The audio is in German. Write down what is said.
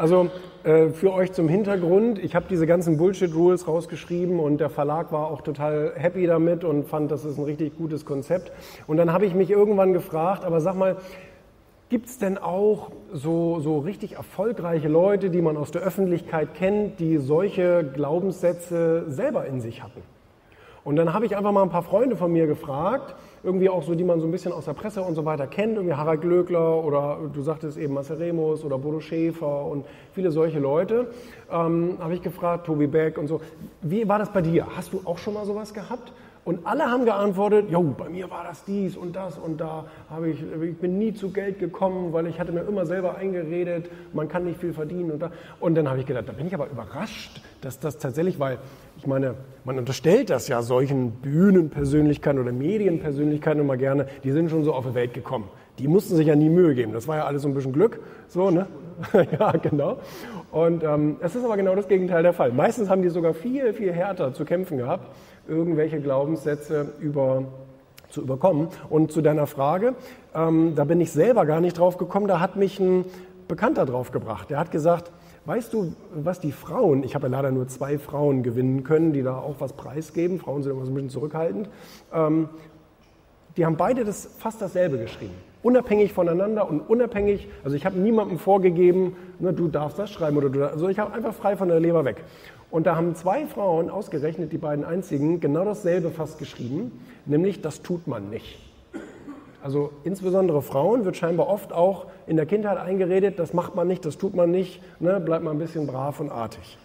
Also äh, für euch zum Hintergrund, ich habe diese ganzen Bullshit-Rules rausgeschrieben und der Verlag war auch total happy damit und fand, das ist ein richtig gutes Konzept. Und dann habe ich mich irgendwann gefragt, aber sag mal, Gibt es denn auch so, so richtig erfolgreiche Leute, die man aus der Öffentlichkeit kennt, die solche Glaubenssätze selber in sich hatten? Und dann habe ich einfach mal ein paar Freunde von mir gefragt, irgendwie auch so, die man so ein bisschen aus der Presse und so weiter kennt, irgendwie Harald Glöckler oder du sagtest eben Marcel Remus oder Bodo Schäfer und viele solche Leute. Ähm, habe ich gefragt, Tobi Beck und so. Wie war das bei dir? Hast du auch schon mal sowas gehabt? Und alle haben geantwortet, jo, bei mir war das dies und das und da habe ich, ich bin nie zu Geld gekommen, weil ich hatte mir immer selber eingeredet, man kann nicht viel verdienen und da. Und dann habe ich gedacht, da bin ich aber überrascht, dass das tatsächlich, weil ich meine, man unterstellt das ja solchen Bühnenpersönlichkeiten oder Medienpersönlichkeiten immer gerne, die sind schon so auf die Welt gekommen. Die mussten sich ja nie Mühe geben. Das war ja alles so ein bisschen Glück. So, ne? ja, genau. Und ähm, es ist aber genau das Gegenteil der Fall. Meistens haben die sogar viel, viel härter zu kämpfen gehabt irgendwelche Glaubenssätze über, zu überkommen. Und zu deiner Frage, ähm, da bin ich selber gar nicht drauf gekommen, da hat mich ein Bekannter drauf gebracht. Der hat gesagt, weißt du, was die Frauen, ich habe ja leider nur zwei Frauen gewinnen können, die da auch was preisgeben, Frauen sind immer so ein bisschen zurückhaltend, ähm, die haben beide das, fast dasselbe geschrieben. Unabhängig voneinander und unabhängig, also ich habe niemandem vorgegeben, ne, du darfst das schreiben oder du, also ich habe einfach frei von der Leber weg. Und da haben zwei Frauen ausgerechnet, die beiden einzigen, genau dasselbe fast geschrieben, nämlich das tut man nicht. Also insbesondere Frauen wird scheinbar oft auch in der Kindheit eingeredet, das macht man nicht, das tut man nicht, ne, bleibt mal ein bisschen brav und artig.